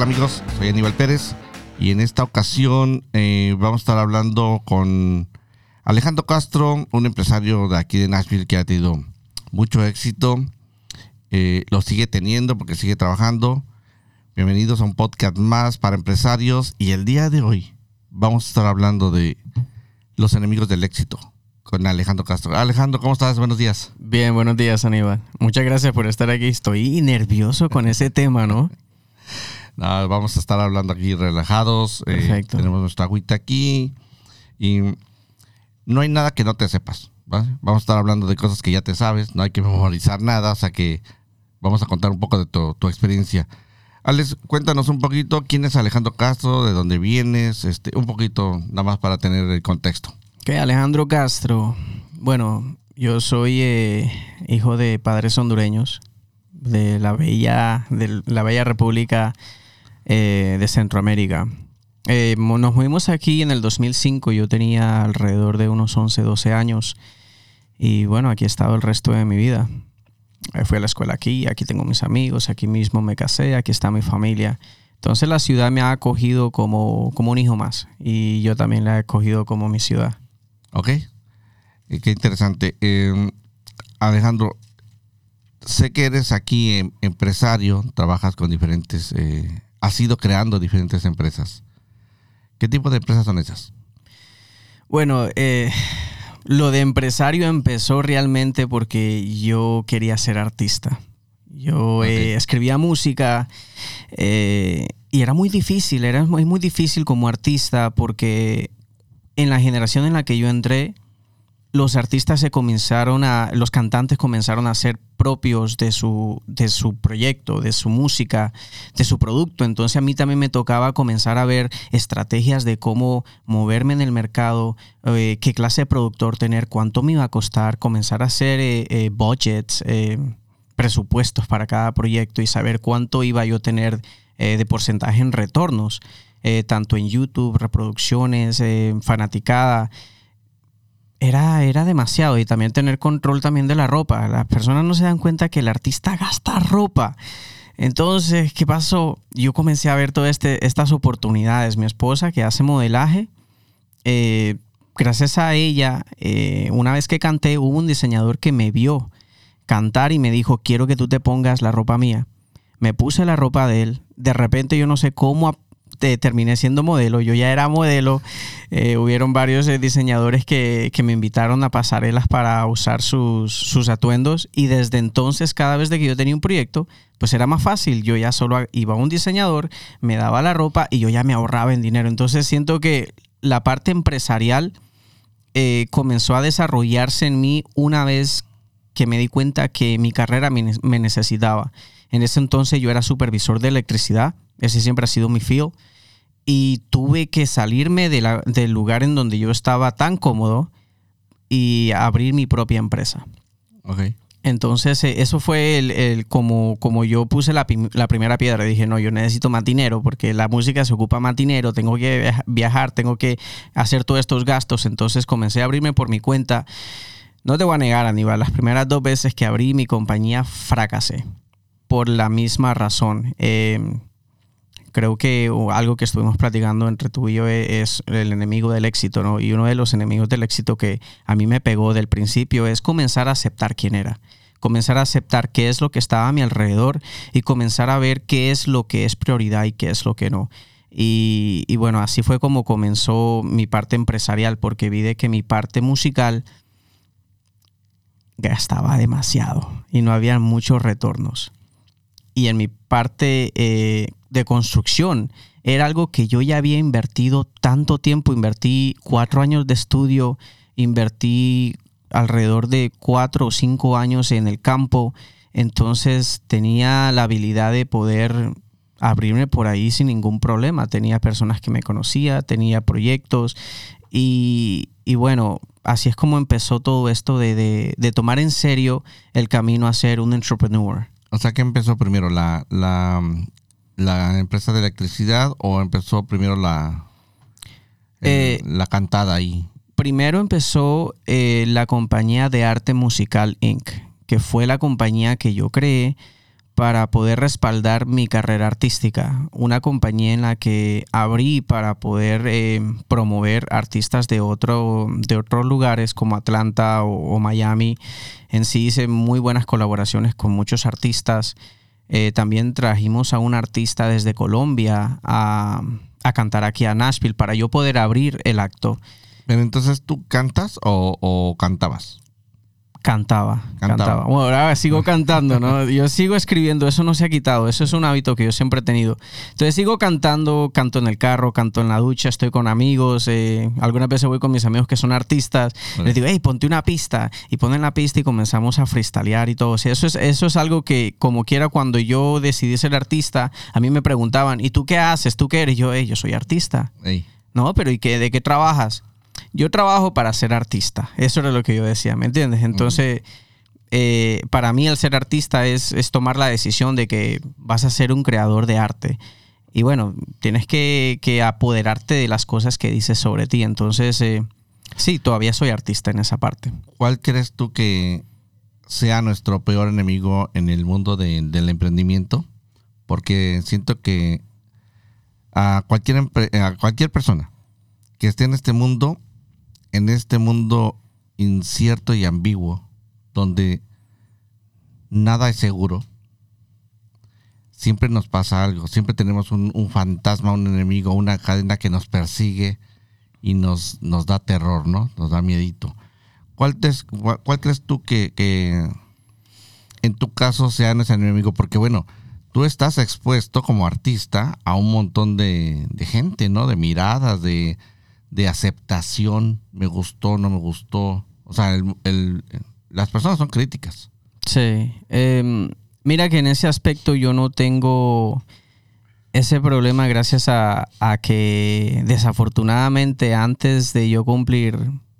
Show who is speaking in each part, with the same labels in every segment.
Speaker 1: Hola, ¿qué tal amigos? Soy Aníbal Pérez y en esta ocasión eh, vamos a estar hablando con Alejandro Castro, un empresario de aquí de Nashville que ha tenido mucho éxito, eh, lo sigue teniendo porque sigue trabajando. Bienvenidos a un podcast más para empresarios y el día de hoy vamos a estar hablando de los enemigos del éxito con Alejandro Castro. Alejandro, ¿cómo estás? Buenos días.
Speaker 2: Bien, buenos días, Aníbal. Muchas gracias por estar aquí. Estoy nervioso con ese tema, ¿no?
Speaker 1: No, vamos a estar hablando aquí relajados. eh, tenemos nuestra agüita aquí y no hay nada que no te sepas. ¿vale? Vamos a estar hablando de cosas que ya te sabes. No hay que memorizar nada, o sea que vamos a contar un poco de tu, tu experiencia. Alex, cuéntanos un poquito quién es Alejandro Castro, de dónde vienes, este, un poquito nada más para tener el contexto.
Speaker 2: Ok, Alejandro Castro. Bueno, yo soy eh, hijo de padres hondureños de la bella, de la bella República eh, de Centroamérica. Eh, nos movimos aquí en el 2005. Yo tenía alrededor de unos 11, 12 años. Y bueno, aquí he estado el resto de mi vida. Eh, fui a la escuela aquí, aquí tengo mis amigos, aquí mismo me casé, aquí está mi familia. Entonces la ciudad me ha acogido como, como un hijo más y yo también la he acogido como mi ciudad.
Speaker 1: ¿Ok? Qué interesante. Eh, Alejandro, sé que eres aquí em, empresario, trabajas con diferentes, has ido creando diferentes empresas. ¿Qué tipo de empresas son esas?
Speaker 2: Bueno, eh, lo de empresario empezó realmente porque yo quería ser artista. Yo eh, escribía música eh, y era muy difícil, era muy, muy difícil como artista porque en la generación en la que yo entré, los artistas se comenzaron a, los cantantes comenzaron a ser propios de su, de su proyecto, de su música, de su producto. Entonces a mí también me tocaba comenzar a ver estrategias de cómo moverme en el mercado, eh, qué clase de productor tener, cuánto me iba a costar, comenzar a hacer eh, eh, budgets, presupuestos para cada proyecto y saber cuánto iba yo a tener de porcentaje en retornos, tanto en YouTube, reproducciones, fanaticada era, era demasiado y también tener control también de la ropa. Las personas no se dan cuenta que el artista gasta ropa. Entonces, ¿qué pasó? Yo comencé a ver todas este, estas oportunidades. Mi esposa que hace modelaje, eh, gracias a ella, eh, una vez que canté, hubo un diseñador que me vio cantar y me dijo, quiero que tú te pongas la ropa mía. Me puse la ropa de él. De repente yo no sé cómo te- terminé siendo modelo. Yo ya era modelo. Eh, hubieron varios eh, diseñadores que, que me invitaron a pasarelas para usar sus, sus atuendos y desde entonces cada vez que yo tenía un proyecto, pues era más fácil. Yo ya solo iba a un diseñador, me daba la ropa y yo ya me ahorraba en dinero. Entonces siento que la parte empresarial eh, comenzó a desarrollarse en mí una vez que me di cuenta que mi carrera me, me necesitaba. En ese entonces yo era supervisor de electricidad, ese siempre ha sido mi field, y tuve que salirme de la- del lugar en donde yo estaba tan cómodo y abrir mi propia empresa.
Speaker 1: Ok.
Speaker 2: Entonces, eh, eso fue el, el- como, como yo puse la, la primera piedra. Dije, no, yo necesito más dinero porque la música se ocupa más dinero, tengo que viaja- viajar, tengo que hacer todos estos gastos. Entonces, comencé a abrirme por mi cuenta. No te voy a negar, Aníbal, las primeras dos veces que abrí mi compañía fracasé por la misma razón. Eh, creo que algo que estuvimos platicando entre tú y yo e- es el enemigo del éxito, ¿no? Y uno de los enemigos del éxito que a mí me pegó del principio es comenzar a aceptar quién era. Comenzar a aceptar qué es lo que estaba a mi alrededor y comenzar a ver qué es lo que es prioridad y qué es lo que no. Y, y bueno, así fue como comenzó mi parte empresarial, porque vi de que mi parte musical gastaba demasiado y no había muchos retornos y en mi parte eh, de construcción era algo que yo ya había invertido tanto tiempo, invertí cuatro años de estudio, invertí alrededor de cuatro o cinco años en el campo, entonces tenía la habilidad de poder abrirme por ahí sin ningún problema, tenía personas que me conocía, tenía proyectos y, y bueno, así es como empezó todo esto de, de- tomar en serio el camino a ser un entrepreneur.
Speaker 1: O sea, ¿qué empezó primero? ¿La, la, la empresa de electricidad o empezó primero la,
Speaker 2: Eh,
Speaker 1: la cantada ahí?
Speaker 2: primero empezó eh, la compañía de arte musical Inc., que fue la compañía que yo creé para poder respaldar mi carrera artística. Una compañía en la que abrí para poder eh, promover artistas de, otro, de otros lugares como Atlanta o, Miami. En sí hice muy buenas colaboraciones con muchos artistas. Eh, también trajimos a un artista desde Colombia a, cantar aquí a Nashville para yo poder abrir el acto.
Speaker 1: Pero entonces tú cantas o cantabas?
Speaker 2: Cantaba, cantaba, Bueno, ahora sigo cantando, ¿no? Yo sigo escribiendo, eso no se ha quitado, eso es un hábito que yo siempre he tenido. Entonces sigo cantando, canto en el carro, canto en la ducha, estoy con amigos, eh, algunas veces voy con mis amigos que son artistas, les digo, hey, ponte una pista, y ponen la pista y comenzamos a freestylear y todo. O sea, eso es, eso es algo que, como quiera, cuando yo decidí ser artista, a mí me preguntaban, ¿y tú qué haces? ¿Tú qué eres? Yo, hey, yo soy artista. No, pero ¿y qué, de qué trabajas? Yo trabajo para ser artista. Eso era lo que yo decía, ¿me entiendes? Entonces, eh, para mí el ser artista es, tomar la decisión de que vas a ser un creador de arte. Y bueno, tienes que, apoderarte de las cosas que dices sobre ti. Entonces, eh, sí, todavía soy artista en esa parte.
Speaker 1: ¿Cuál crees tú que sea nuestro peor enemigo en el mundo del emprendimiento? Porque siento que a cualquier, a cualquier persona que esté en este mundo en este mundo incierto y ambiguo, donde nada es seguro, siempre nos pasa algo, siempre tenemos un, fantasma, un enemigo, una cadena que nos persigue y nos, da terror, ¿no? Nos da miedito. ¿Cuál, crees tú que, que, en tu caso sea ese enemigo? Porque bueno, tú estás expuesto como artista a un montón de, de gente, ¿no? De miradas, de, de aceptación, me gustó, no me gustó. O sea, el, las personas son críticas.
Speaker 2: Sí. Em, mira que en ese aspecto yo no tengo ese problema gracias a, a, que desafortunadamente antes de yo cumplir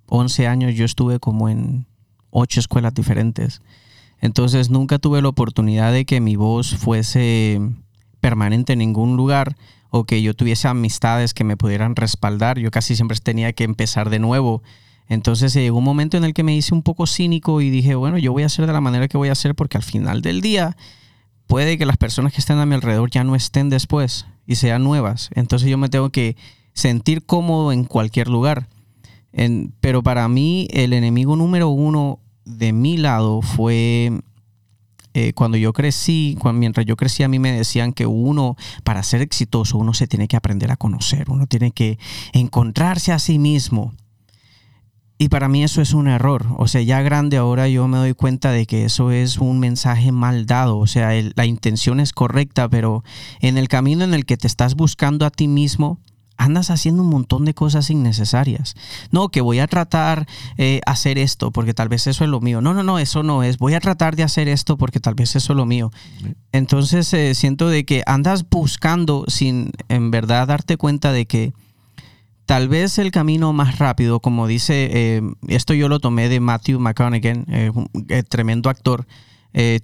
Speaker 2: 11 años yo estuve como en ocho escuelas diferentes. Entonces nunca tuve la oportunidad de que mi voz fuese permanente en ningún lugar o que yo tuviese amistades que me pudieran respaldar. Yo casi siempre tenía que empezar de nuevo. Entonces llegó un momento en el que me hice un poco cínico y dije, bueno, yo voy a hacer de la manera que voy a hacer porque al final del día puede que las personas que estén a mi alrededor ya no estén después y sean nuevas. Entonces yo me tengo que sentir cómodo en cualquier lugar. pero para mí el enemigo número uno de mi lado fue eh, cuando yo crecí, mientras yo crecí, a mí me decían que uno, para ser exitoso, uno se tiene que aprender a conocer, uno tiene que encontrarse a sí mismo. Y para mí eso es un error. O sea, ya grande ahora yo me doy cuenta de que eso es un mensaje mal dado. O sea, la intención es correcta, pero en el camino en el que te estás buscando a ti mismo, andas haciendo un montón de cosas innecesarias. No, que voy a tratar eh, hacer esto porque tal vez eso es lo mío. No, no, no, eso no es. Voy a tratar de hacer esto porque tal vez eso es lo mío. Entonces eh, siento de que andas buscando sin en verdad darte cuenta de que tal vez el camino más rápido, como dice, eh, esto yo lo tomé de Matthew McConaughey, un tremendo actor,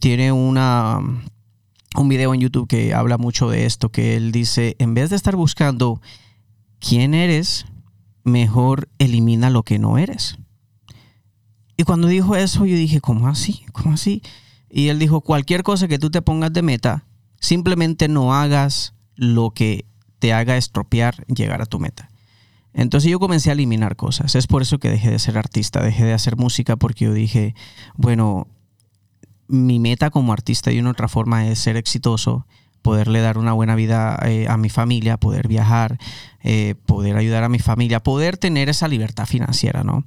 Speaker 2: tiene una un video en YouTube que habla mucho de esto, que él dice, en vez de estar buscando quién eres, mejor elimina lo que no eres. Y cuando dijo eso, yo dije, ¿cómo así? ¿Cómo así? Y él dijo, cualquier cosa que tú te pongas de meta, simplemente no hagas lo que te haga estropear llegar a tu meta. Entonces yo comencé a eliminar cosas. Es por eso que dejé de ser artista, dejé de hacer música porque yo dije, bueno, mi meta como artista de una otra forma es ser exitoso poderle dar una buena vida eh, a mi familia, poder viajar, eh, poder ayudar a mi familia, poder tener esa libertad financiera, ¿no?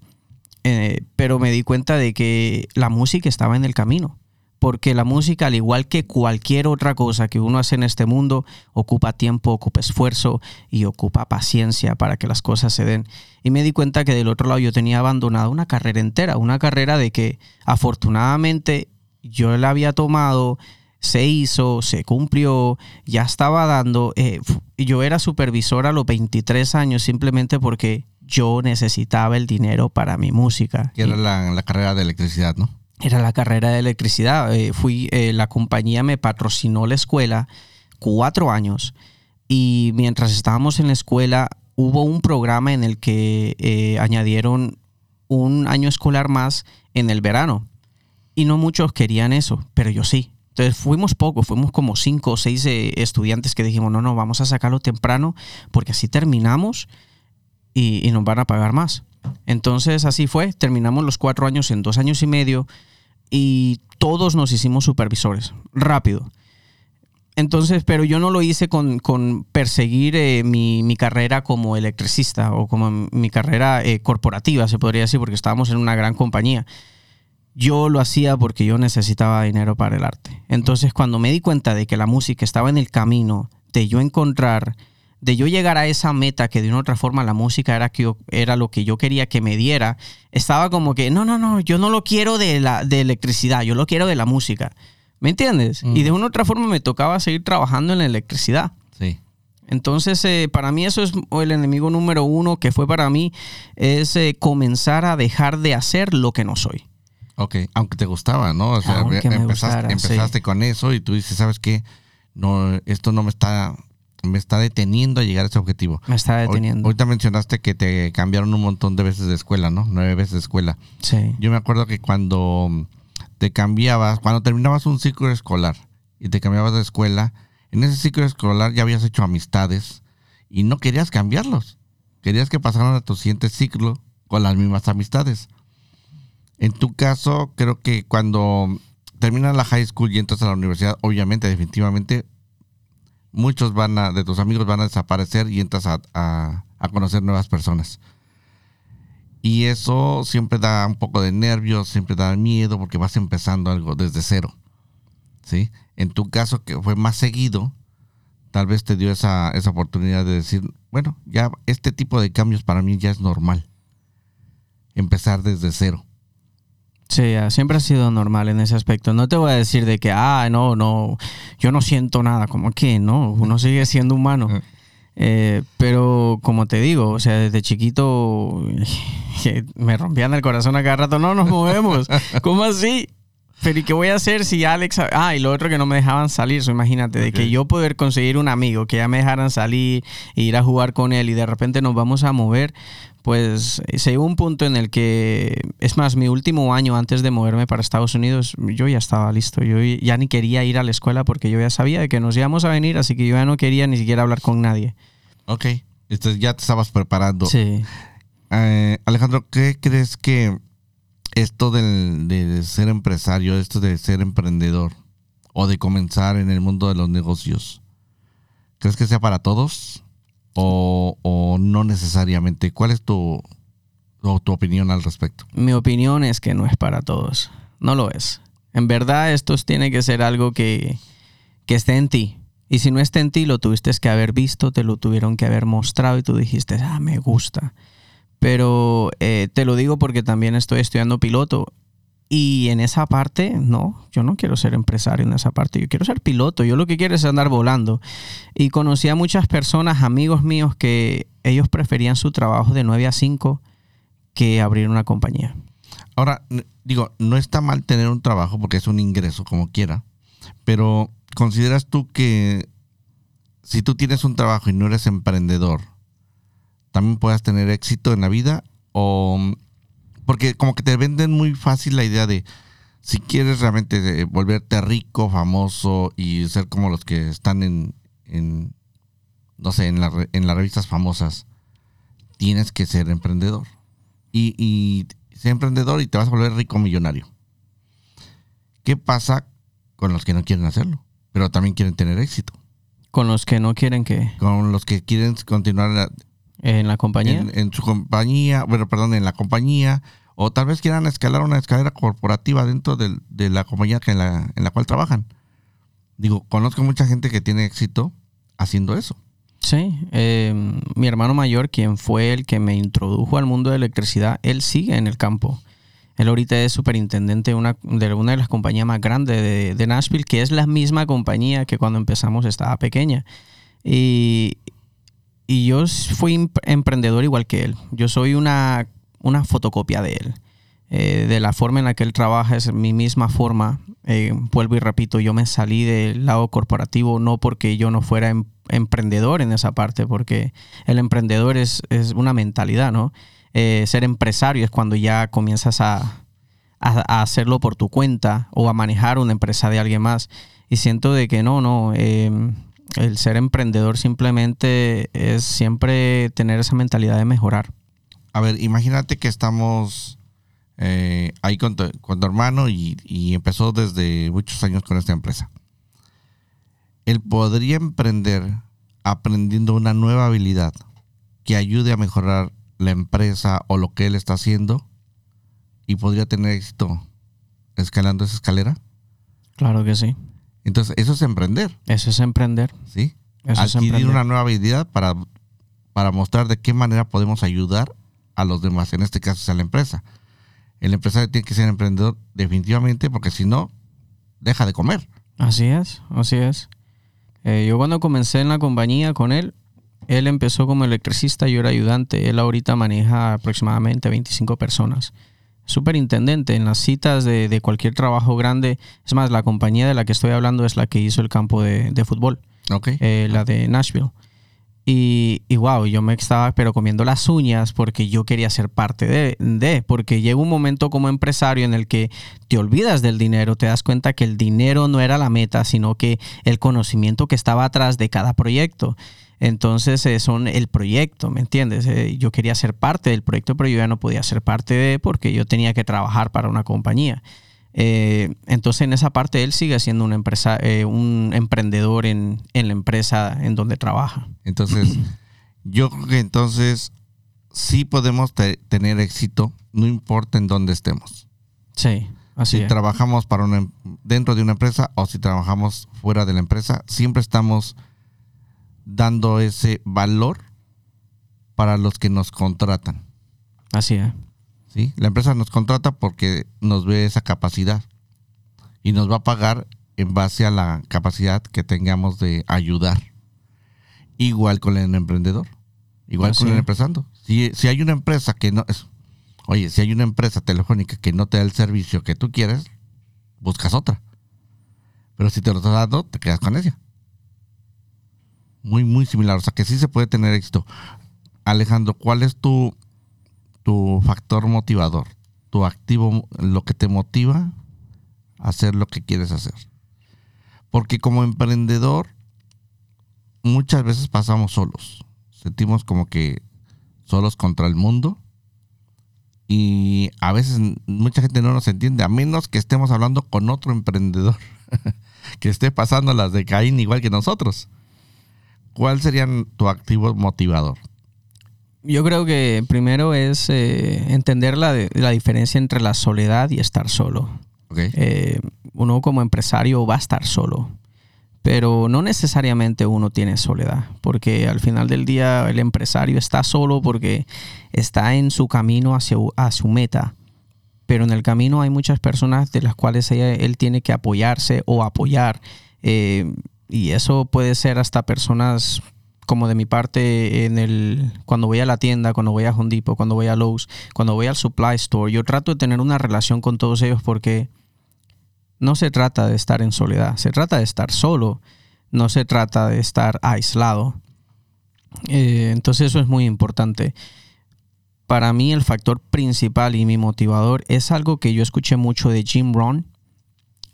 Speaker 2: Eh, pero me di cuenta de que la música estaba en el camino, porque la música, al igual que cualquier otra cosa que uno hace en este mundo, ocupa tiempo, ocupa esfuerzo y ocupa paciencia para que las cosas se den. Y me di cuenta que del otro lado yo tenía abandonado una carrera entera, una carrera de que afortunadamente yo la había tomado se hizo, se cumplió, ya estaba dando. Eh, yo era supervisor a los 23 años simplemente porque yo necesitaba el dinero para mi música.
Speaker 1: Que era la, carrera de electricidad, ¿no?
Speaker 2: Era la carrera de electricidad. Eh, fui, eh, la compañía me patrocinó la escuela cuatro años y mientras estábamos en la escuela hubo un programa en el que añadieron un año escolar más en el verano y no muchos querían eso, pero yo sí. Entonces fuimos pocos, fuimos como cinco o seis eh, estudiantes que dijimos, no, no, vamos a sacarlo temprano porque así terminamos y, y nos van a pagar más. Entonces así fue, terminamos los cuatro años en dos años y medio y todos nos hicimos supervisores, rápido. Entonces, pero yo no lo hice con, con perseguir eh, mi, mi, carrera como electricista o como mi carrera eh, corporativa, se podría decir, porque estábamos en una gran compañía. Yo lo hacía porque yo necesitaba dinero para el arte. Entonces, cuando me di cuenta de que la música estaba en el camino de yo encontrar, de yo llegar a esa meta que de una otra forma la música era, que yo, era lo que yo quería que me diera, estaba como que, no, no, no, yo no lo quiero de, la, de electricidad, yo lo quiero de la música. ¿Me entiendes? Y de una u otra forma me tocaba seguir trabajando en la electricidad.
Speaker 1: Sí.
Speaker 2: Entonces, eh, para mí eso es el enemigo número uno que fue para mí, es eh, comenzar a dejar de hacer lo que no soy.
Speaker 1: Ok, aunque te gustaba, ¿no? O sea,
Speaker 2: Aunque me
Speaker 1: empezaste,
Speaker 2: gustara,
Speaker 1: empezaste
Speaker 2: sí.
Speaker 1: con eso y tú dices, ¿sabes qué? No, esto no me está, me está deteniendo a llegar a ese objetivo.
Speaker 2: Me está deteniendo.
Speaker 1: Ahorita mencionaste que te cambiaron un montón de veces de escuela, ¿no? Nueve veces de escuela.
Speaker 2: Sí.
Speaker 1: Yo me acuerdo que cuando te cambiabas, cuando terminabas un ciclo escolar y te cambiabas de escuela, en ese ciclo escolar ya habías hecho amistades y no querías cambiarlos. Querías que pasaran a tu siguiente ciclo con las mismas amistades. En tu caso, creo que cuando terminas la high school y entras a la universidad, obviamente, definitivamente, muchos van a, de tus amigos van a desaparecer y entras a, a- a conocer nuevas personas. Y eso siempre da un poco de nervios, siempre da miedo porque vas empezando algo desde cero. ¿Sí? En tu caso, que fue más seguido, tal vez te dio esa, esa oportunidad de decir, bueno, ya este tipo de cambios para mí ya es normal. Empezar desde cero.
Speaker 2: Sí, ah, siempre ha sido normal en ese aspecto. No te voy a decir de que, ah, no, no, yo no siento nada. Como que no, uno sigue siendo humano.
Speaker 1: Eh.
Speaker 2: Pero como te digo, o sea, desde chiquito me rompían el corazón a cada rato. No nos movemos. ¿Cómo así? Pero ¿y qué voy a hacer si Alex... Ah, y lo otro que no me dejaban salir, so, imagínate, de que yo poder conseguir un amigo que ya me dejaran salir e ir a jugar con él y de repente nos vamos a mover, pues se llegó un punto en el que, es más, mi último año antes de moverme para Estados Unidos, yo ya estaba listo, yo ya ni quería ir a la escuela porque yo ya sabía de que nos íbamos a venir, así que yo ya no quería ni siquiera hablar con nadie.
Speaker 1: Ok. Entonces ya te estabas preparando.
Speaker 2: Sí.
Speaker 1: Eh, Alejandro, ¿qué crees que esto del, de ser empresario, esto de ser emprendedor o de comenzar en el mundo de los negocios, ¿crees que sea para todos o, o no necesariamente? ¿Cuál es tu, o tu opinión al respecto?
Speaker 2: Mi opinión es que no es para todos. No lo es. En verdad, esto tiene que ser algo que, que esté en ti. Y si no está en ti, lo tuviste que haber visto, te lo tuvieron que haber mostrado y tú dijiste, ah, me gusta. Pero eh, te lo digo porque también estoy estudiando piloto. Y en esa parte, no, yo no quiero ser empresario en esa parte, yo quiero ser piloto, yo lo que quiero es andar volando. Y conocí a muchas personas, amigos míos, que ellos preferían su trabajo de 9 a 5 que abrir una compañía.
Speaker 1: Ahora, digo, no está mal tener un trabajo porque es un ingreso como quiera, pero ¿consideras tú que si tú tienes un trabajo y no eres emprendedor, también puedas tener éxito en la vida? O porque como que te venden muy fácil la idea de si quieres realmente eh, volverte rico, famoso y ser como los que están en, en no sé, en, la en las revistas famosas, tienes que ser emprendedor. Y, y ser emprendedor y te vas a volver rico millonario. ¿Qué pasa con los que no quieren hacerlo? Pero también quieren tener éxito.
Speaker 2: Con los que no quieren que
Speaker 1: Con los que quieren continuar la-
Speaker 2: en la compañía.
Speaker 1: en, en su compañía, bueno, perdón, en la compañía, o tal vez quieran escalar una escalera corporativa dentro del- de la compañía que en, la, en la cual trabajan. Digo, conozco mucha gente que tiene éxito haciendo eso.
Speaker 2: Sí, eh, mi hermano mayor, quien fue el que me introdujo al mundo de electricidad, él sigue en el campo. Él ahorita es superintendente de una de, una de las compañías más grandes de, de Nashville, que es la misma compañía que cuando empezamos estaba pequeña. Y, y yo fui imp- emprendedor igual que él. Yo soy una, una fotocopia de él. Eh, de la forma en la que él trabaja es mi misma forma. Eh, vuelvo y repito, yo me salí del lado corporativo no porque yo no fuera em- emprendedor en esa parte, porque el emprendedor es, es una mentalidad, ¿no? Eh, ser empresario es cuando ya comienzas a, a, hacerlo por tu cuenta o a manejar una empresa de alguien más. Y siento de que no, no. El ser emprendedor simplemente es siempre tener esa mentalidad de mejorar.
Speaker 1: A ver, imagínate que estamos eh, ahí con tu, hermano y, y, empezó desde muchos años con esta empresa. Él podría emprender aprendiendo una nueva habilidad que ayude a mejorar la empresa o lo que él está haciendo y podría tener éxito escalando esa escalera?
Speaker 2: Claro que sí.
Speaker 1: Entonces, eso es emprender.
Speaker 2: Eso es emprender.
Speaker 1: Sí. Adquirir una nueva habilidad para, para mostrar de qué manera podemos ayudar a los demás. En este caso, es a la empresa. El empresario tiene que ser emprendedor definitivamente porque si no, deja de comer.
Speaker 2: Así es, así es. Eh, yo cuando comencé en la compañía con él, él empezó como electricista, yo era ayudante. Él ahorita maneja aproximadamente 25 personas. Superintendente en las citas de, cualquier trabajo grande. Es más, la compañía de la que estoy hablando es la que hizo el campo de, fútbol.
Speaker 1: Okay.
Speaker 2: Eh, la de Nashville. Y, y, wow, yo me estaba pero comiendo las uñas porque yo quería ser parte de, de, porque llega un momento como empresario en el que te olvidas del dinero, te das cuenta que el dinero no era la meta, sino que el conocimiento que estaba atrás de cada proyecto. Entonces eh, son el proyecto, ¿me entiendes? Eh, yo quería ser parte del proyecto, pero yo ya no podía ser parte de porque yo tenía que trabajar para una compañía. Eh, entonces en esa parte él sigue siendo una empresa, un emprendedor en, la empresa en donde trabaja.
Speaker 1: Entonces, yo creo que entonces sí podemos tener éxito, no importa en dónde estemos.
Speaker 2: Sí, así
Speaker 1: si trabajamos para una, em, dentro de una empresa o si trabajamos fuera de la empresa, siempre estamos dando ese valor para los que nos contratan.
Speaker 2: Así es.
Speaker 1: ¿Sí? La empresa nos contrata porque nos ve esa capacidad y nos va a pagar en base a la capacidad que tengamos de ayudar. Igual con el emprendedor, igual con el empresario. Si, si hay una empresa que no es, oye, si hay una empresa telefónica que no te da el servicio que tú quieres, buscas otra. Pero si te lo está dando, te quedas con ella muy, muy similar. O sea, que sí se puede tener éxito. Alejandro, ¿cuál es tu, tu factor motivador? Tu activo, lo que te motiva a hacer lo que quieres hacer. Porque como emprendedor, muchas veces pasamos solos. Sentimos como que solos contra el mundo. Y a veces mucha gente no nos entiende, a menos que estemos hablando con otro emprendedor que esté pasando las de Caín igual que nosotros. ¿Cuál sería tu activo motivador?
Speaker 2: Yo creo que primero es eh, entender la, la, diferencia entre la soledad y estar solo. Eh, uno como empresario va a estar solo, pero no necesariamente uno tiene soledad, porque al final del día el empresario está solo porque está en su camino hacia, a su meta, pero en el camino hay muchas personas de las cuales él tiene que apoyarse o apoyar. Eh, y eso puede ser hasta personas como de mi parte en el cuando voy a la tienda, cuando voy a Home cuando voy a Lowe's, cuando voy al supply store, yo trato de tener una relación con todos ellos porque no se trata de estar en soledad, se trata de estar solo, no se trata de estar aislado. Eh, entonces eso es muy importante. Para mí el factor principal y mi motivador es algo que yo escuché mucho de Jim Rohn,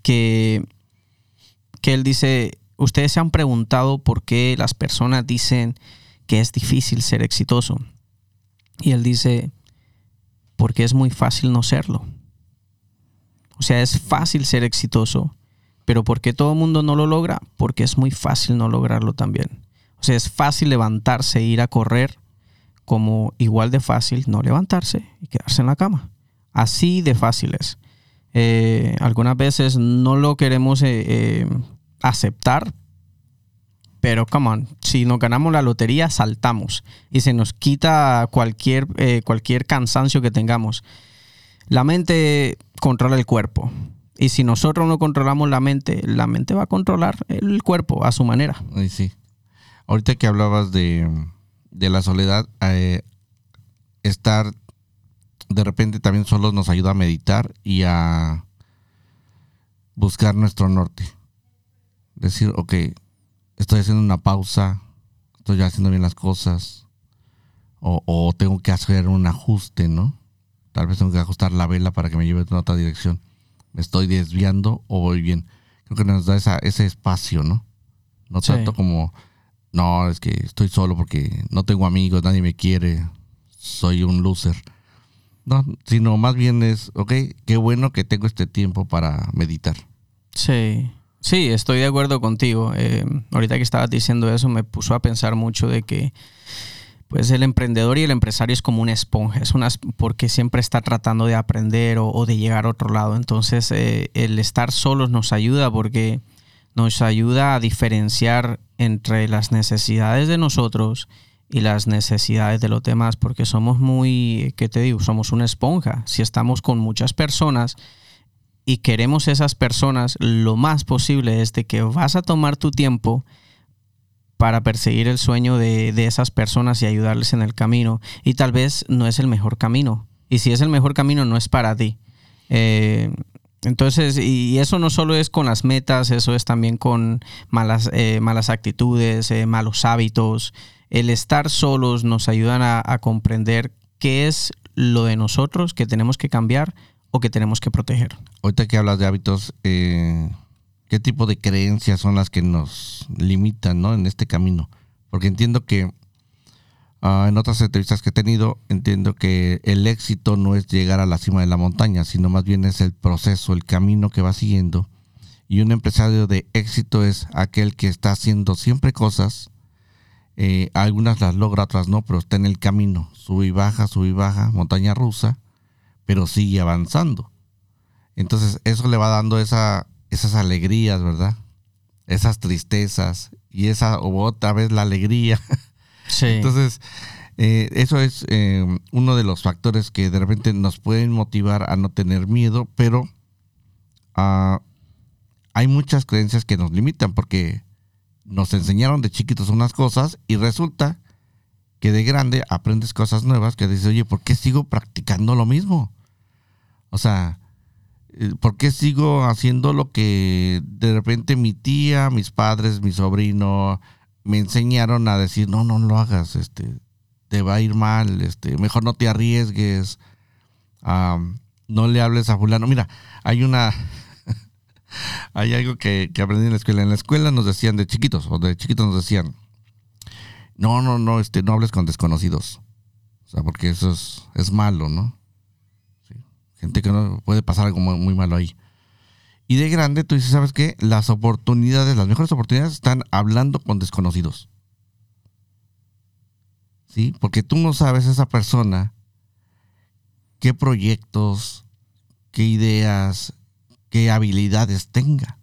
Speaker 2: que, que él dice, ustedes se han preguntado por qué las personas dicen que es difícil ser exitoso. Y él dice, porque es muy fácil no serlo. O sea, es fácil ser exitoso, pero ¿por qué todo el mundo no lo logra? Porque es muy fácil no lograrlo también. O sea, es fácil levantarse e ir a correr, como igual de fácil no levantarse y quedarse en la cama. Así de fácil es. Eh, algunas veces no lo queremos eh, eh, aceptar, pero come on, si nos ganamos la lotería, saltamos y se nos quita cualquier, eh, cualquier cansancio que tengamos. La mente controla el cuerpo. Y si nosotros no controlamos la mente, la mente va a controlar el cuerpo a su manera.
Speaker 1: Sí. Ahorita que hablabas de, la soledad, eh, estar de repente también solos nos ayuda a meditar y a buscar nuestro norte decir, ok, estoy haciendo una pausa, estoy haciendo bien las cosas, o, tengo que hacer un ajuste, ¿no? tal vez tengo que ajustar la vela para que me lleve en otra dirección. ¿Me estoy desviando o voy bien? Creo que nos da esa, ese espacio, ¿no? No tanto como, no, es que estoy solo porque no tengo amigos, nadie me quiere, soy un loser. No, sino más bien es, ok, qué bueno que tengo este tiempo para meditar.
Speaker 2: Sí, sí, estoy de acuerdo contigo. Eh, ahorita que estabas diciendo eso me puso a pensar mucho de que pues el emprendedor y el empresario es como una esponja, es una, porque siempre está tratando de aprender o, de llegar a otro lado. Entonces eh, el estar solos nos ayuda porque nos ayuda a diferenciar entre las necesidades de nosotros y las necesidades de los demás, porque somos muy, ¿qué te digo? Somos una esponja. Si estamos con muchas personas y queremos esas personas, lo más posible es de que vas a tomar tu tiempo para perseguir el sueño de, esas personas y ayudarles en el camino. Y tal vez no es el mejor camino. Y si es el mejor camino, no es para ti. Eh, entonces, y eso no solo es con las metas, eso es también con malas, eh, malas actitudes, eh, malos hábitos, el estar solos nos ayuda a, comprender qué es lo de nosotros que tenemos que cambiar que tenemos que proteger.
Speaker 1: Ahorita que hablas de hábitos, eh, ¿qué tipo de creencias son las que nos limitan ¿no? en este camino? Porque entiendo que ah, en otras entrevistas que he tenido, entiendo que el éxito no es llegar a la cima de la montaña, sino más bien es el proceso, el camino que va siguiendo. Y un empresario de éxito es aquel que está haciendo siempre cosas eh, algunas las logra, otras no, pero está en el camino. Sube y baja, sube y baja, montaña rusa, pero sigue avanzando. Entonces eso le va dando esa, esas alegrías, ¿verdad? Esas tristezas y esa otra vez la alegría. Sí. Entonces, eh, eso es eh, uno de los factores que de repente nos pueden motivar a no tener miedo, pero ah, hay muchas creencias que nos limitan porque nos enseñaron de chiquitos unas cosas y resulta que de grande aprendes cosas nuevas que dices, oye, ¿por qué sigo practicando lo mismo? O sea, eh, ¿por qué sigo haciendo lo que de repente mi tía, mis padres, mi sobrino me enseñaron a decir, no, no lo hagas, este, te va a ir mal, este, mejor no te arriesgues, no le hables a fulano. Mira, hay una, hay algo que, aprendí en la escuela. En la escuela nos decían de chiquitos, o de chiquitos nos decían, no, no, no, este, no hables con desconocidos. O sea, porque eso es, malo, ¿no? Que no puede pasar algo muy, malo ahí. Y de grande tú dices, ¿sabes qué? Las oportunidades, las mejores oportunidades están hablando con desconocidos. ¿Sí? Porque tú no sabes esa persona qué proyectos, qué ideas, qué habilidades tenga.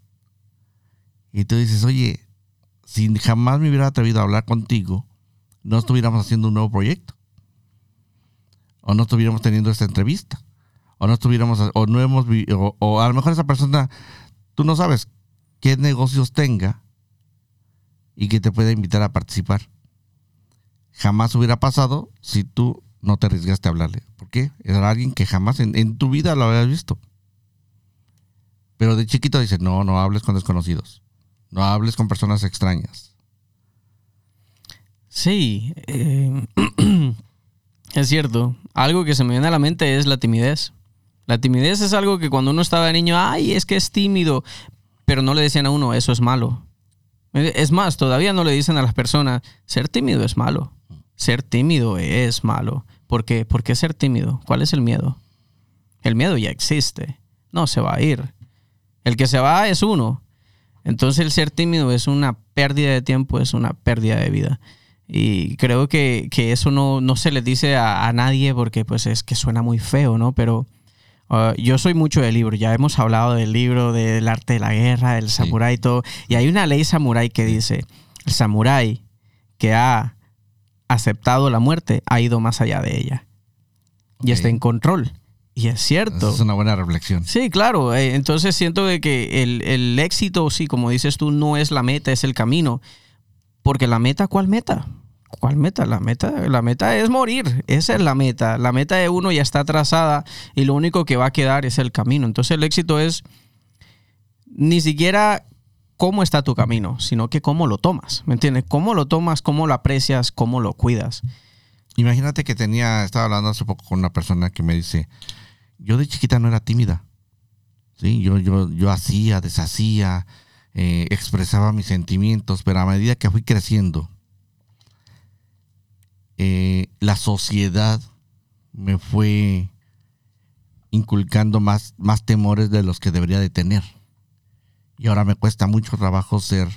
Speaker 1: Y tú dices, oye, si jamás me hubiera atrevido a hablar contigo, no estuviéramos haciendo un nuevo proyecto. O no estuviéramos teniendo esta entrevista. O no estuviéramos, o no hemos, o, o a lo mejor esa persona, tú no sabes qué negocios tenga y que te pueda invitar a participar. Jamás hubiera pasado si tú no te arriesgaste a hablarle. ¿Por qué? Era alguien que jamás en, tu vida lo habías visto. Pero de chiquito dice, no, no hables con desconocidos. No hables con personas extrañas.
Speaker 2: Sí, eh, es cierto. Algo que se me viene a la mente es la timidez. La timidez es algo que cuando uno estaba niño, ay, es que es tímido, pero no le decían a uno, eso es malo. Es más, todavía no le dicen a las personas, ser tímido es malo. Ser tímido es malo. ¿Por qué? ¿Por qué ser tímido? ¿Cuál es el miedo? El miedo ya existe. No se va a ir. El que se va es uno. Entonces el ser tímido es una pérdida de tiempo, es una pérdida de vida. Y creo que, eso no, no, se le dice a, nadie porque pues es que suena muy feo, ¿no? Pero uh, yo soy mucho de libro, ya hemos hablado del libro, del arte de la guerra, del samurái y todo. Y hay una ley samurái que dice, el samurái que ha aceptado la muerte ha ido más allá de ella. Y está en control. Y es cierto.
Speaker 1: es una buena reflexión.
Speaker 2: Sí, claro. Eh, entonces siento de que el, éxito, sí, como dices tú, no es la meta, es el camino. Porque la meta, ¿cuál meta? ¿Cuál meta? La meta, la meta es morir. Esa es la meta. La meta de uno ya está trazada y lo único que va a quedar es el camino. Entonces el éxito es ni siquiera cómo está tu camino, sino que cómo lo tomas. ¿Me entiendes? Cómo lo tomas, cómo lo aprecias, cómo lo cuidas.
Speaker 1: imagínate que tenía, estaba hablando hace poco con una persona que me dice, yo de chiquita no era tímida. Sí, yo, yo, yo hacía, deshacía, eh, expresaba mis sentimientos, pero a medida que fui creciendo, eh, la sociedad me fue inculcando más, más temores de los que debería de tener. Y ahora me cuesta mucho trabajo ser,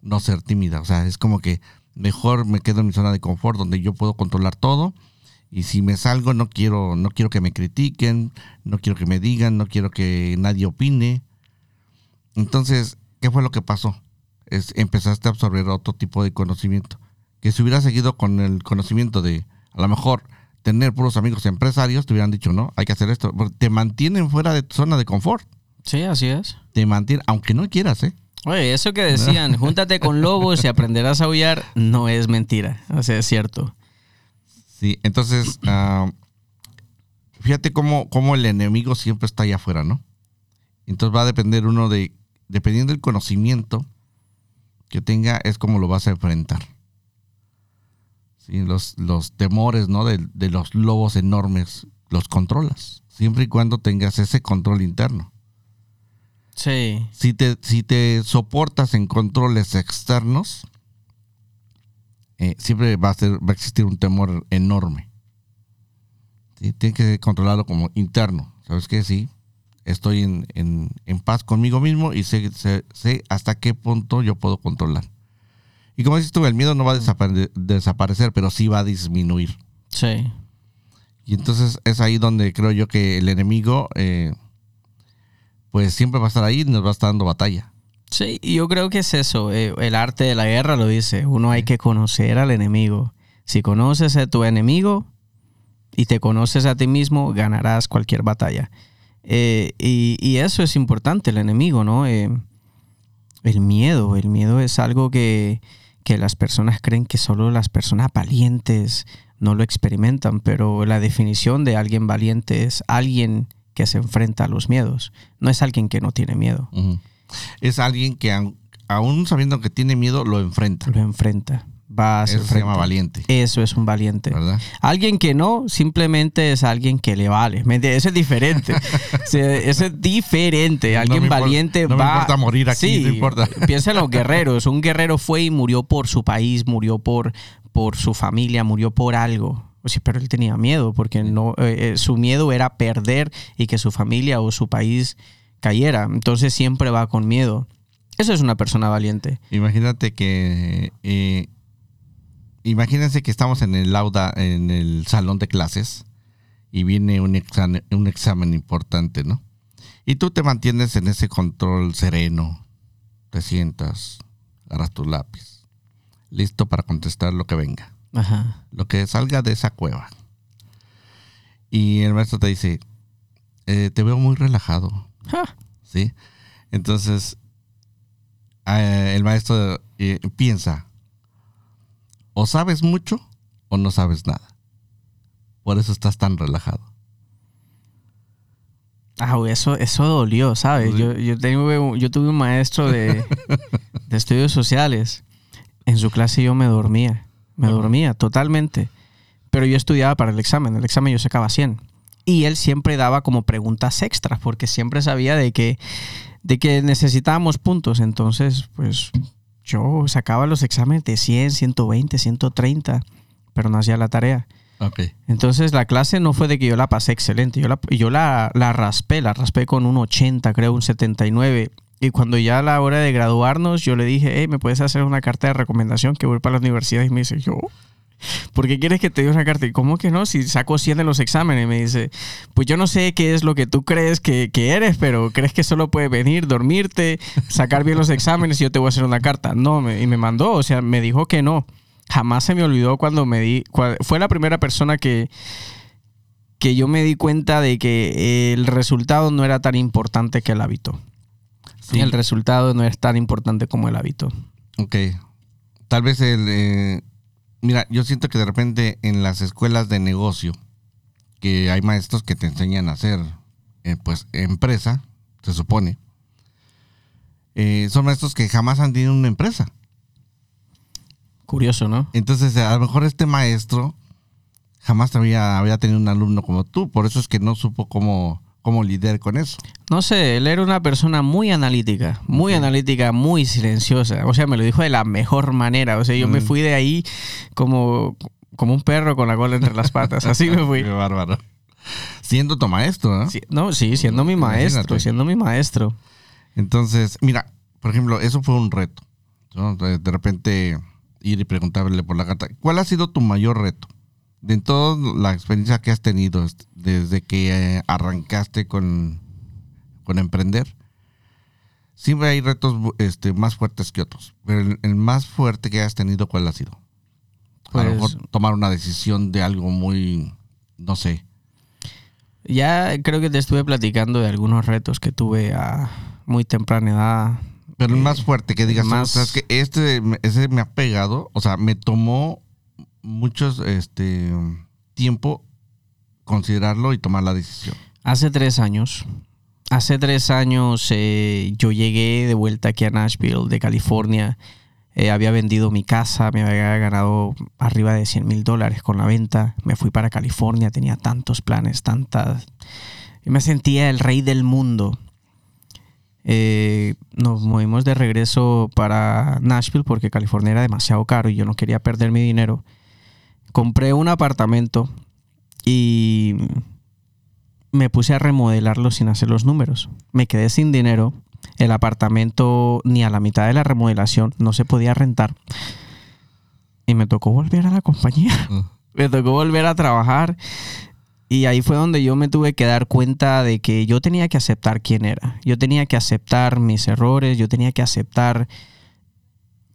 Speaker 1: no ser tímida. O sea, es como que mejor me quedo en mi zona de confort donde yo puedo controlar todo. Y si me salgo, no quiero, no quiero que me critiquen, no quiero que me digan, no quiero que nadie opine. Entonces, ¿qué fue lo que pasó? Es, empezaste a absorber otro tipo de conocimiento. Que si hubiera seguido con el conocimiento de, a lo mejor, tener puros amigos empresarios, te hubieran dicho, no, hay que hacer esto. Te mantienen fuera de tu zona de confort.
Speaker 2: Sí, así es.
Speaker 1: Te mantienen, aunque no quieras, ¿eh?
Speaker 2: Oye, eso que decían, júntate con lobos y aprenderás a aullar, no es mentira. O sea, es cierto.
Speaker 1: Sí, entonces, ah, fíjate cómo, cómo el enemigo siempre está allá afuera, ¿no? Entonces va a depender uno de, dependiendo del conocimiento que tenga, es como lo vas a enfrentar. Sí, los, los temores, ¿no? De, de los lobos enormes, los controlas, siempre y cuando tengas ese control interno.
Speaker 2: Sí.
Speaker 1: Si te, si te soportas en controles externos, eh, siempre va a, ser, va a existir un temor enorme. ¿Sí? Tienes que controlarlo como interno. ¿Sabes qué? Sí, estoy en, en, en paz conmigo mismo y sé, sé, sé, hasta qué punto yo puedo controlar. Y como dices tú, el miedo no va a desapare desaparecer, pero sí va a disminuir.
Speaker 2: Sí.
Speaker 1: Y entonces es ahí donde creo yo que el enemigo... Eh, pues siempre va a estar ahí y nos va a estar dando batalla.
Speaker 2: Sí, yo creo que es eso. Eh, el arte de la guerra lo dice. Uno hay que conocer al enemigo. Si conoces a tu enemigo y te conoces a ti mismo, ganarás cualquier batalla. Eh, y, y, eso es importante, el enemigo, ¿no? Eh, el miedo. El miedo es algo que, que las personas creen que solo las personas valientes no lo experimentan, pero la definición de alguien valiente es alguien que se enfrenta a los miedos. No es alguien que no tiene miedo.
Speaker 1: Uh -huh. Es alguien que aún sabiendo que tiene miedo, lo enfrenta.
Speaker 2: Lo enfrenta. Va a
Speaker 1: Eso se llama valiente.
Speaker 2: Eso es un valiente.
Speaker 1: ¿verdad?
Speaker 2: Alguien que no, simplemente es alguien que le vale. Ese es diferente. Ese es diferente. Alguien
Speaker 1: no
Speaker 2: valiente
Speaker 1: importa, no
Speaker 2: va.
Speaker 1: me importa morir aquí,
Speaker 2: sí,
Speaker 1: no importa.
Speaker 2: Piensa en los guerreros. Un guerrero fue y murió por su país, murió por, por su familia, murió por algo. O sea, pero él tenía miedo porque no, eh, su miedo era perder y que su familia o su país cayera. Entonces siempre va con miedo. Eso es una persona valiente.
Speaker 1: Imagínate que eh, imagínense que estamos en el lauda, en el salón de clases y viene un examen, un examen importante, ¿no? Y tú te mantienes en ese control sereno, te sientas, agarras tu lápiz, listo para contestar lo que venga.
Speaker 2: Ajá.
Speaker 1: Lo que salga de esa cueva. Y el maestro te dice, eh, te veo muy relajado.
Speaker 2: Ja.
Speaker 1: ¿Sí? Entonces, eh, el maestro eh, piensa, o sabes mucho o no sabes nada. Por eso estás tan relajado.
Speaker 2: Ah, eso, eso dolió, ¿sabes? Yo, yo, tengo, yo tuve un maestro de, de estudios sociales. En su clase yo me dormía. Me dormía totalmente. Pero yo estudiaba para el examen. El examen yo sacaba 100. Y él siempre daba como preguntas extras porque siempre sabía de que, de que necesitábamos puntos. Entonces, pues yo sacaba los exámenes de 100, 120, 130, pero no hacía la tarea.
Speaker 1: Okay.
Speaker 2: Entonces la clase no fue de que yo la pasé excelente, yo la, yo la, la raspé, la raspé con un 80, creo, un 79. Y cuando ya a la hora de graduarnos, yo le dije, hey, ¿me puedes hacer una carta de recomendación que voy para la universidad? Y me dice, yo, ¿por qué quieres que te dé una carta? Y ¿cómo que no? Si saco 100 de los exámenes. Y me dice, pues yo no sé qué es lo que tú crees que, que eres, pero crees que solo puedes venir, dormirte, sacar bien los exámenes y yo te voy a hacer una carta. No, me, y me mandó, o sea, me dijo que no. Jamás se me olvidó cuando me di, fue la primera persona que, que yo me di cuenta de que el resultado no era tan importante que el hábito. Sí. El resultado no es tan importante como el hábito.
Speaker 1: Ok. Tal vez el... Eh, mira, yo siento que de repente en las escuelas de negocio, que hay maestros que te enseñan a hacer, eh, pues, empresa, se supone. Eh, son maestros que jamás han tenido una empresa.
Speaker 2: Curioso, ¿no?
Speaker 1: Entonces, a lo mejor este maestro jamás había, había tenido un alumno como tú, por eso es que no supo cómo, cómo lidiar con eso.
Speaker 2: No sé, él era una persona muy analítica, muy analítica, muy silenciosa. O sea, me lo dijo de la mejor manera. O sea, yo me
Speaker 1: Mm.
Speaker 2: fui de ahí como, como un perro con la cola entre las patas. Así me fui.
Speaker 1: Qué bárbaro. Siendo tu maestro, ¿no?
Speaker 2: Sí, no, sí, siendo mi maestro,
Speaker 1: Imagínate.
Speaker 2: siendo mi maestro.
Speaker 1: Entonces, mira, por ejemplo, eso fue un reto. de repente ir y preguntarle por la carta. ¿Cuál ha sido tu mayor reto? De toda la experiencia que has tenido desde que eh, arrancaste con, con emprender, siempre hay retos este, más fuertes que otros. Pero el, el más fuerte que has tenido, ¿cuál ha sido? a lo
Speaker 2: Pues-
Speaker 1: mejor tomar una decisión de algo muy, no sé.
Speaker 2: Ya creo que te estuve platicando de algunos retos que tuve a muy temprana edad.
Speaker 1: Pero el más fuerte que digas,
Speaker 2: más-
Speaker 1: más... que este, ese me ha pegado, o sea, me tomó muchos, este, tiempo considerarlo y tomar la decisión.
Speaker 2: Hace tres años, hace tres años eh, yo llegué de vuelta aquí a Nashville, de California. Eh, había vendido mi casa, me había ganado arriba de 100 mil dólares con la venta. Me fui para California, tenía tantos planes, tantas... Yo me sentía el rey del mundo. Eh, nos movimos de regreso para Nashville porque California era demasiado caro y yo no quería perder mi dinero. Compré un apartamento y me puse a remodelarlo sin hacer los números. Me quedé sin dinero. El apartamento ni a la mitad de la remodelación no se podía rentar. Y me tocó volver a la compañía. Me tocó volver a trabajar. Y ahí fue donde yo me tuve que dar cuenta de que yo tenía que aceptar quién era. Yo tenía que aceptar mis errores. Yo tenía que aceptar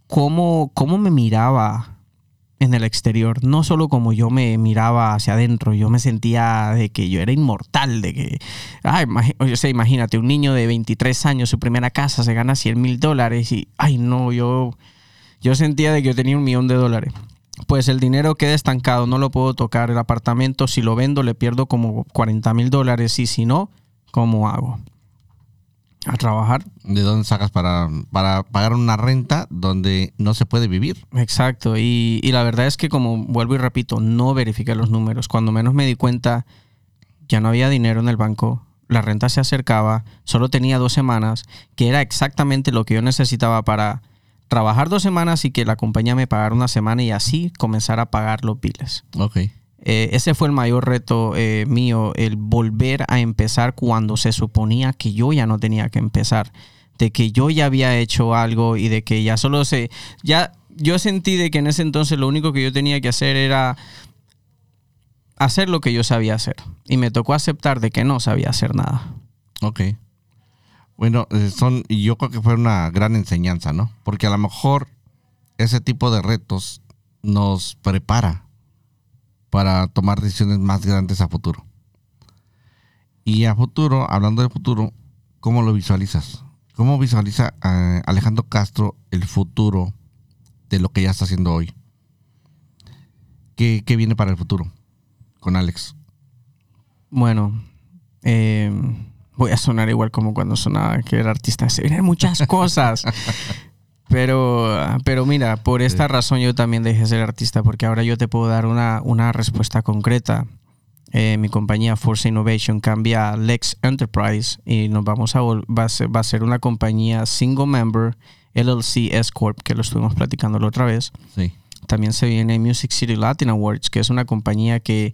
Speaker 2: cómo, cómo me miraba en el exterior, no solo como yo me miraba hacia adentro, yo me sentía de que yo era inmortal, de que, ay, o sea, imagínate, un niño de 23 años, su primera casa, se gana 100 mil dólares y, ay, no, yo, yo sentía de que yo tenía un millón de dólares. Pues el dinero queda estancado, no lo puedo tocar. El apartamento, si lo vendo, le pierdo como 40 mil dólares y si no, ¿cómo hago? A trabajar.
Speaker 1: ¿De dónde sacas para, para pagar una renta donde no se puede vivir?
Speaker 2: Exacto, y, y la verdad es que como vuelvo y repito, no verifiqué los números. Cuando menos me di cuenta, ya no había dinero en el banco, la renta se acercaba, solo tenía dos semanas, que era exactamente lo que yo necesitaba para trabajar dos semanas y que la compañía me pagara una semana y así comenzar a pagar los biles.
Speaker 1: Ok.
Speaker 2: Eh, ese fue el mayor reto eh, mío, el volver a empezar cuando se suponía que yo ya no tenía que empezar, de que yo ya había hecho algo y de que ya solo se, ya yo sentí de que en ese entonces lo único que yo tenía que hacer era hacer lo que yo sabía hacer y me tocó aceptar de que no sabía hacer nada.
Speaker 1: Ok. Bueno, eh, son, yo creo que fue una gran enseñanza, ¿no? Porque a lo mejor ese tipo de retos nos prepara para tomar decisiones más grandes a futuro. Y a futuro, hablando de futuro, ¿cómo lo visualizas? ¿Cómo visualiza eh, Alejandro Castro el futuro de lo que ya está haciendo hoy? ¿Qué, qué viene para el futuro con Alex?
Speaker 2: Bueno, eh, voy a sonar igual como cuando sonaba que era artista. Se vienen muchas cosas. Pero, pero mira, por esta razón yo también dejé de ser artista, porque ahora yo te puedo dar una, una respuesta concreta. Eh, mi compañía Force Innovation cambia a Lex Enterprise y nos vamos a, vol- va a ser, va a ser una compañía single member LLC S Corp, que lo estuvimos platicando la otra vez.
Speaker 1: Sí.
Speaker 2: También se viene Music City Latin Awards, que es una compañía que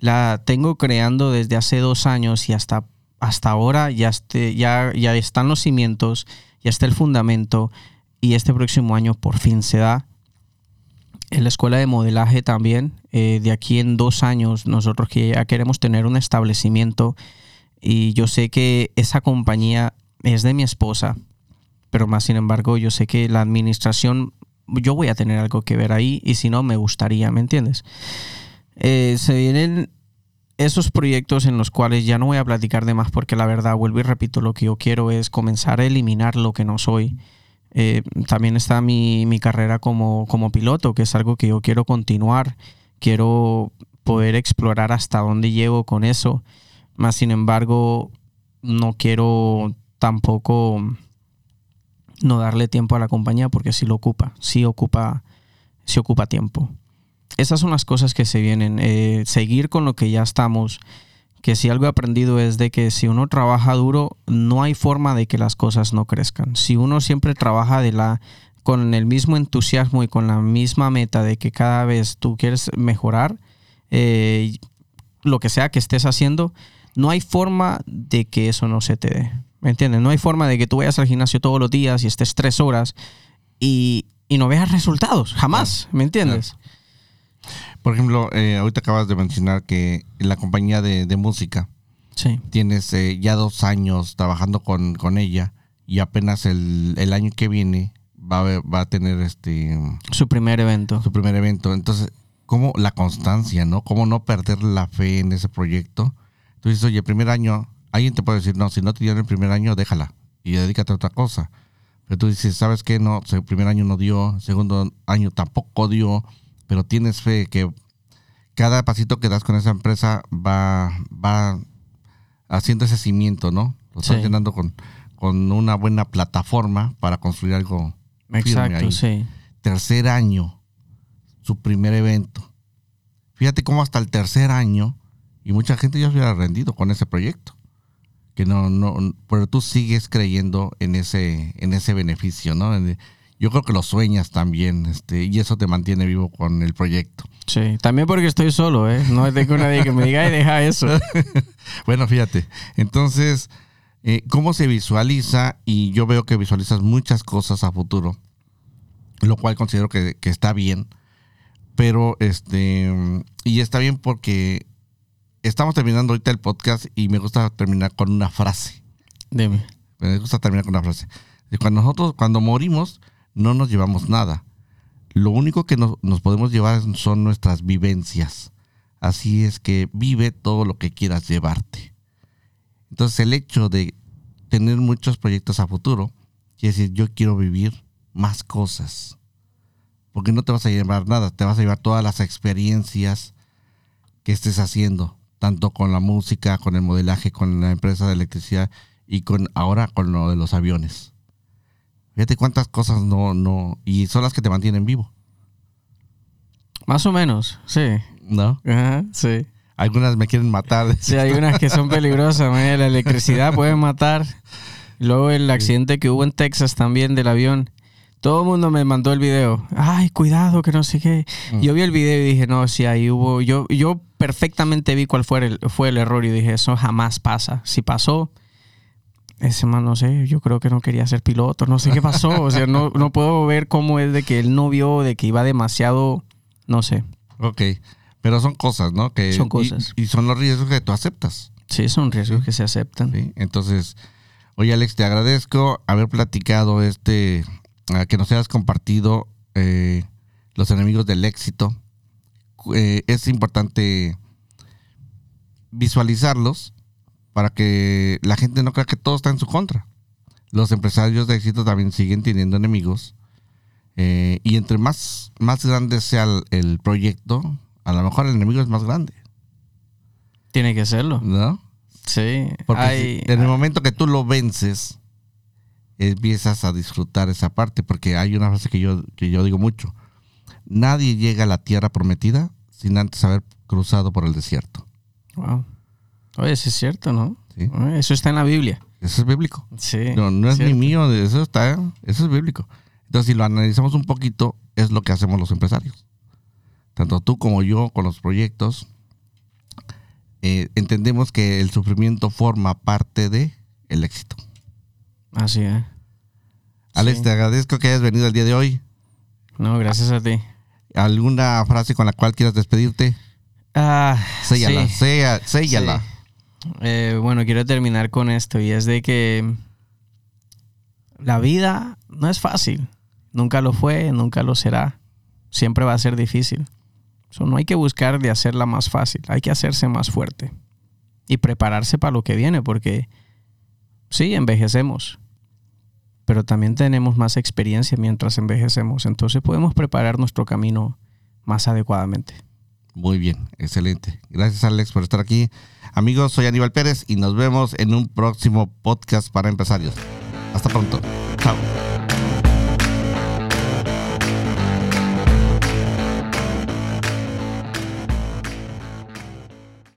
Speaker 2: la tengo creando desde hace dos años y hasta, hasta ahora ya, este, ya, ya están los cimientos, ya está el fundamento y este próximo año por fin se da. En la escuela de modelaje también, eh, de aquí en dos años nosotros ya queremos tener un establecimiento y yo sé que esa compañía es de mi esposa, pero más sin embargo yo sé que la administración yo voy a tener algo que ver ahí y si no me gustaría, ¿me entiendes? Eh, se vienen esos proyectos en los cuales ya no voy a platicar de más porque la verdad, vuelvo y repito, lo que yo quiero es comenzar a eliminar lo que no soy. Eh, también está mi, mi carrera como, como piloto, que es algo que yo quiero continuar. Quiero poder explorar hasta dónde llego con eso. Más sin embargo, no quiero tampoco no darle tiempo a la compañía porque sí lo ocupa, sí ocupa, sí ocupa tiempo. esas son las cosas que se vienen. Eh, seguir con lo que ya estamos. Que si algo he aprendido es de que si uno trabaja duro, no hay forma de que las cosas no crezcan. Si uno siempre trabaja de la, con el mismo entusiasmo y con la misma meta de que cada vez tú quieres mejorar, eh, lo que sea que estés haciendo, no hay forma de que eso no se te dé. ¿Me entiendes? No hay forma de que tú vayas al gimnasio todos los días y estés tres horas y, y no veas resultados. Jamás. ¿Me entiendes?
Speaker 1: Por ejemplo, eh, ahorita acabas de mencionar que la compañía de, de música,
Speaker 2: Sí.
Speaker 1: tienes eh, ya dos años trabajando con, con ella y apenas el, el año que viene va a, va a tener este
Speaker 2: Su primer evento.
Speaker 1: su primer evento. Entonces, ¿cómo la constancia, no? ¿Cómo no perder la fe en ese proyecto? Tú dices, oye, el primer año, alguien te puede decir, no, si no te dieron el primer año, déjala y dedícate a otra cosa. Pero tú dices, ¿sabes qué? No, el primer año no dio, el segundo año tampoco dio, pero tienes fe que cada pasito que das con esa empresa va, va haciendo ese cimiento, ¿no? Lo estás
Speaker 2: Sí.
Speaker 1: llenando con, con una buena plataforma para construir algo firme
Speaker 2: Exacto,
Speaker 1: ahí
Speaker 2: sí.
Speaker 1: tercer año, su primer evento. Fíjate cómo hasta el tercer año, y mucha gente ya se hubiera rendido con ese proyecto. Que no, no, pero tú sigues creyendo en ese, en ese beneficio, ¿no? En- Yo creo que lo sueñas también, este, y eso te mantiene vivo con el proyecto.
Speaker 2: Sí. También porque estoy solo, ¿eh? No tengo nadie que me diga, ay, deja eso.
Speaker 1: Bueno, fíjate. Entonces, eh, ¿cómo se visualiza? Y yo veo que visualizas muchas cosas a futuro, lo cual considero que, que está bien. Pero, este, y está bien porque estamos terminando ahorita el podcast y me gusta terminar con una frase.
Speaker 2: Dime.
Speaker 1: Me gusta terminar con una frase. Cuando nosotros, cuando morimos, no nos llevamos nada. Lo único que nos, podemos llevar son nuestras vivencias. Así es que vive todo lo que quieras llevarte. Entonces el hecho de tener muchos proyectos a futuro, quiere decir yo quiero vivir más cosas. Porque no te vas a llevar nada, te vas a llevar todas las experiencias que estés haciendo, tanto con la música, con el modelaje, con la empresa de electricidad y con ahora con lo de los aviones. Fíjate cuántas cosas no, no, y son las que te mantienen vivo,
Speaker 2: Más o menos, sí.
Speaker 1: ¿no?
Speaker 2: Ajá, sí.
Speaker 1: Algunas me quieren matar.
Speaker 2: Sí, hay unas que son peligrosas, man. la electricidad puede matar. Luego el accidente que hubo en Texas también del avión. Todo el mundo me mandó el video. Ay, cuidado, que no sé qué.
Speaker 1: Mm.
Speaker 2: Yo vi el video y dije, no, sí, ahí hubo. Yo, yo perfectamente vi cuál fue el, fue el error y dije, eso jamás pasa. Si pasó, ese man, no sé, yo creo que no quería ser piloto. No sé qué pasó. O sea, no, no puedo ver cómo es de que él no vio, de que iba demasiado. No sé.
Speaker 1: Ok, pero son cosas, ¿no? Que,
Speaker 2: Son cosas.
Speaker 1: Y, son los riesgos que tú aceptas.
Speaker 2: Sí, son riesgos que se aceptan.
Speaker 1: ¿sí? Entonces, oye Alex, te agradezco haber platicado este, que nos hayas compartido eh, los enemigos del éxito. Eh, es importante visualizarlos para que la gente no crea que todo está en su contra. Los empresarios de éxito también siguen teniendo enemigos. eh, y entre más, más grande sea el, el proyecto, a lo mejor el enemigo es más grande,
Speaker 2: Tiene que serlo.
Speaker 1: ¿no?
Speaker 2: Sí.
Speaker 1: Porque
Speaker 2: Hay-
Speaker 1: si- en el momento que tú lo vences, empiezas a disfrutar esa parte, porque hay una frase que yo, que yo digo mucho. Nadie llega a la tierra prometida sin antes haber cruzado por el desierto.
Speaker 2: Wow. Oye, eso es cierto, ¿no?
Speaker 1: ¿sí?
Speaker 2: Eso está en la Biblia.
Speaker 1: Eso es bíblico.
Speaker 2: Sí.
Speaker 1: No, no es ni mío, eso está, eso es bíblico. Entonces, si lo analizamos un poquito, es lo que hacemos los empresarios. Tanto tú como yo con los proyectos, eh, entendemos que el sufrimiento forma parte de el éxito.
Speaker 2: Así es.
Speaker 1: Alex,
Speaker 2: Sí.
Speaker 1: te agradezco que hayas venido el día de hoy.
Speaker 2: No, gracias a ti.
Speaker 1: ¿Alguna frase con la cual quieras despedirte?
Speaker 2: Ah,
Speaker 1: Séllala,
Speaker 2: sí.
Speaker 1: sella- séllala.
Speaker 2: Sí. Eh, bueno, quiero terminar con esto y es de que la vida no es fácil. Nunca lo fue, nunca lo será. Siempre va a ser difícil. No hay que buscar de hacerla más fácil, hay que hacerse más fuerte y prepararse para lo que viene porque sí, envejecemos, pero también tenemos más experiencia mientras envejecemos, entonces podemos preparar nuestro camino más adecuadamente.
Speaker 1: Muy bien, excelente. Gracias Alex por estar aquí. Amigos, soy Aníbal Pérez y nos vemos en un próximo podcast para empresarios. Hasta pronto. Chao.